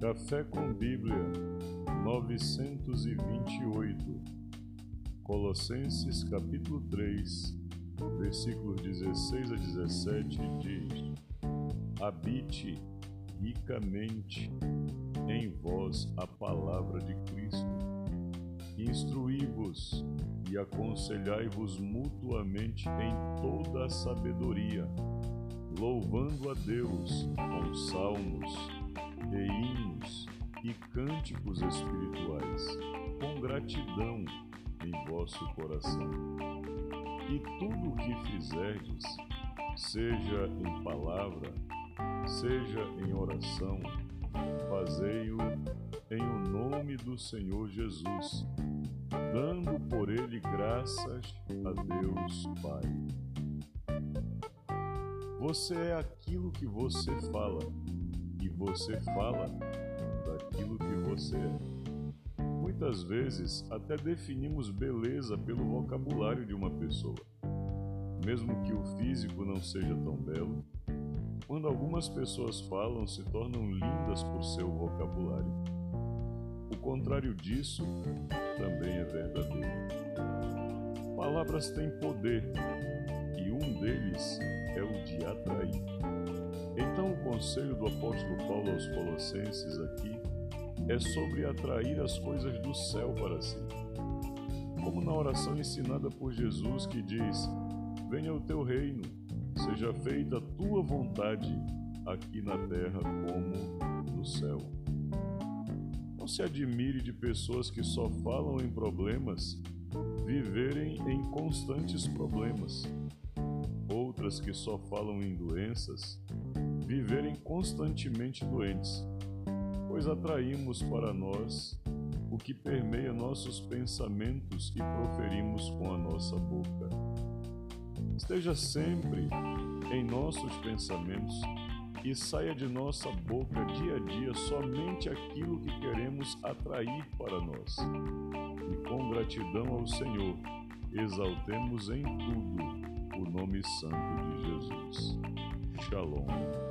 Café com Bíblia 928 Colossenses capítulo 3 versículos 16 a 17 diz: Habite ricamente em vós a palavra de Cristo. Instruí-vos e aconselhai-vos mutuamente em toda a sabedoria, louvando a Deus com salmos e cânticos espirituais, com gratidão em vosso coração. E tudo o que fizerdes, seja em palavra, seja em oração, fazei-o em o nome do Senhor Jesus, dando por ele graças a Deus Pai. Você é aquilo que você fala, e você fala daquilo que você é. Muitas vezes até definimos beleza pelo vocabulário de uma pessoa. Mesmo que o físico não seja tão belo, quando algumas pessoas falam, se tornam lindas por seu vocabulário. O contrário disso também é verdadeiro. Palavras têm poder e um deles é o de atrair. Então, o conselho do apóstolo Paulo aos Colossenses aqui é sobre atrair as coisas do céu para si. Como na oração ensinada por Jesus que diz: Venha o teu reino, seja feita a tua vontade, aqui na terra como no céu. Não se admire de pessoas que só falam em problemas viverem em constantes problemas. Outras que só falam em doenças viverem constantemente doentes, pois atraímos para nós o que permeia nossos pensamentos e proferimos com a nossa boca. Esteja sempre em nossos pensamentos e saia de nossa boca dia a dia somente aquilo que queremos atrair para nós. E com gratidão ao Senhor, exaltemos em tudo o nome santo de Jesus. Shalom.